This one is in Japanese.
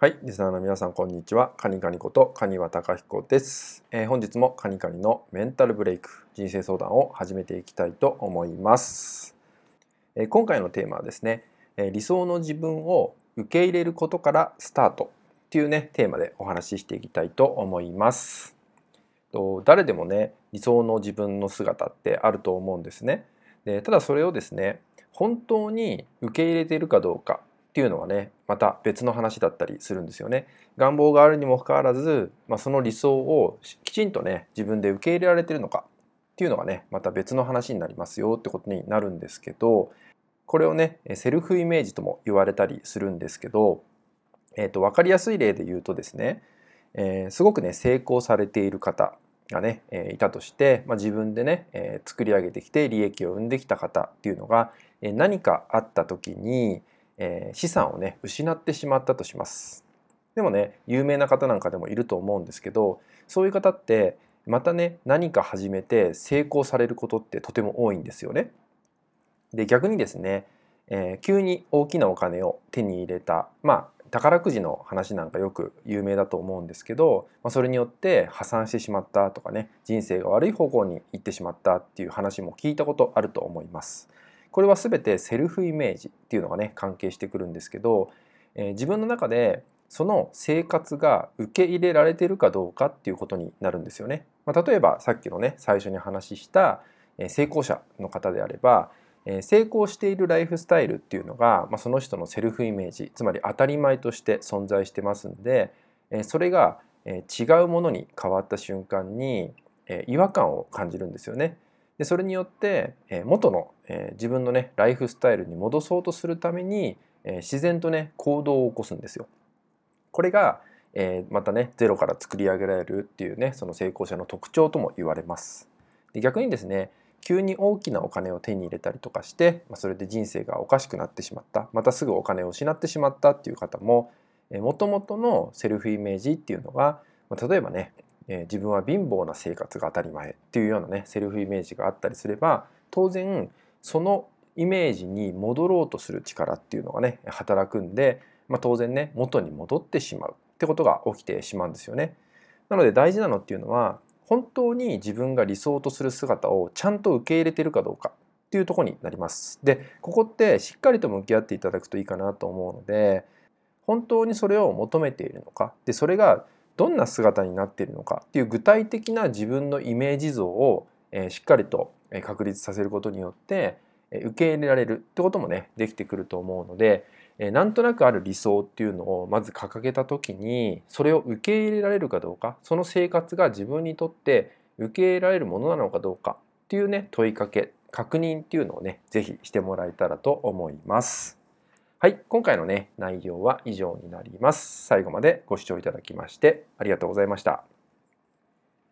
はい、リスナーの皆さんこんにちは。カニカニことカニワタカヒコです、えー、本日もカニカニのメンタルブレイク人生相談を始めていきたいと思います。えー、今回のテーマはですね、えー、理想の自分を受け入れることからスタートっていうねテーマでお話ししていきたいと思います。と誰でもね理想の自分の姿ってあると思うんですね。でただそれをですね本当に受け入れているかどうかっていうのはねまた別の話だったりするんですよね。願望があるにもかかわらず、まあ、その理想をきちんとね自分で受け入れられてるのかっていうのがねまた別の話になりますよってことになるんですけどこれをねセルフイメージとも言われたりするんですけど、えー、と分かりやすい例で言うとですね、えー、すごくね成功されている方がね、えー、いたとして、まあ、自分でね、えー、作り上げてきて利益を生んできた方っていうのが、えー、何かあった時に、えー、資産をね失ってしまったとします。でもね有名な方なんかでもいると思うんですけどそういう方ってまたね何か始めて成功されることってとても多いんですよね。で逆にですね、えー、急に大きなお金を手に入れたまあ宝くじの話なんかよく有名だと思うんですけど、まあ、それによって破産してしまったとかね人生が悪い方向に行ってしまったっていう話も聞いたことあると思います。これは全てセルフイメージっていうのがね関係してくるんですけど、えー、自分の中でその生活が受け入れられてるかどうかっていうことになるんですよね。まあ、例えばさっきのね最初に話した成功者の方であれば成功しているライフスタイルっていうのが、まあ、その人のセルフイメージつまり当たり前として存在してますんでそれが違うものに変わった瞬間に違和感を感じるんですよね。でそれによって、え元の、え自分のねライフスタイルに戻そうとするために、え自然とね行動を起こすんですよ。これが、えまたねゼロから作り上げられるっていうねその成功者の特徴とも言われます。で逆にですね急に大きなお金を手に入れたりとかして、まそれで人生がおかしくなってしまったまたすぐお金を失ってしまったっていう方ももともとのセルフイメージっていうのがま例えばねえ自分は貧乏な生活が当たり前っていうようなねセルフイメージがあったりすれば当然そのイメージに戻ろうとする力っていうのがね働くんで、まあ、当然ね元に戻ってしまうってことが起きてしまうんですよね。なので大事なのっていうのは本当に自分が理想とする姿をちゃんと受け入れてるかどうかっていうとこになります。でここってしっかりと向き合っていただくといいかなと思うので本当にそれを求めているのかでそれがどんな姿になっているのかっていう具体的な自分のイメージ像をしっかりと確立させることによって受け入れられるってこともねできてくると思うのでなんとなくある理想っていうのをまず掲げた時にそれを受け入れられるかどうかその生活が自分にとって受け入れられるものなのかどうかっていうね問いかけ確認っていうのをね是非してもらえたらと思います。はい、今回のね、内容は以上になります。最後までご視聴いただきましてありがとうございました。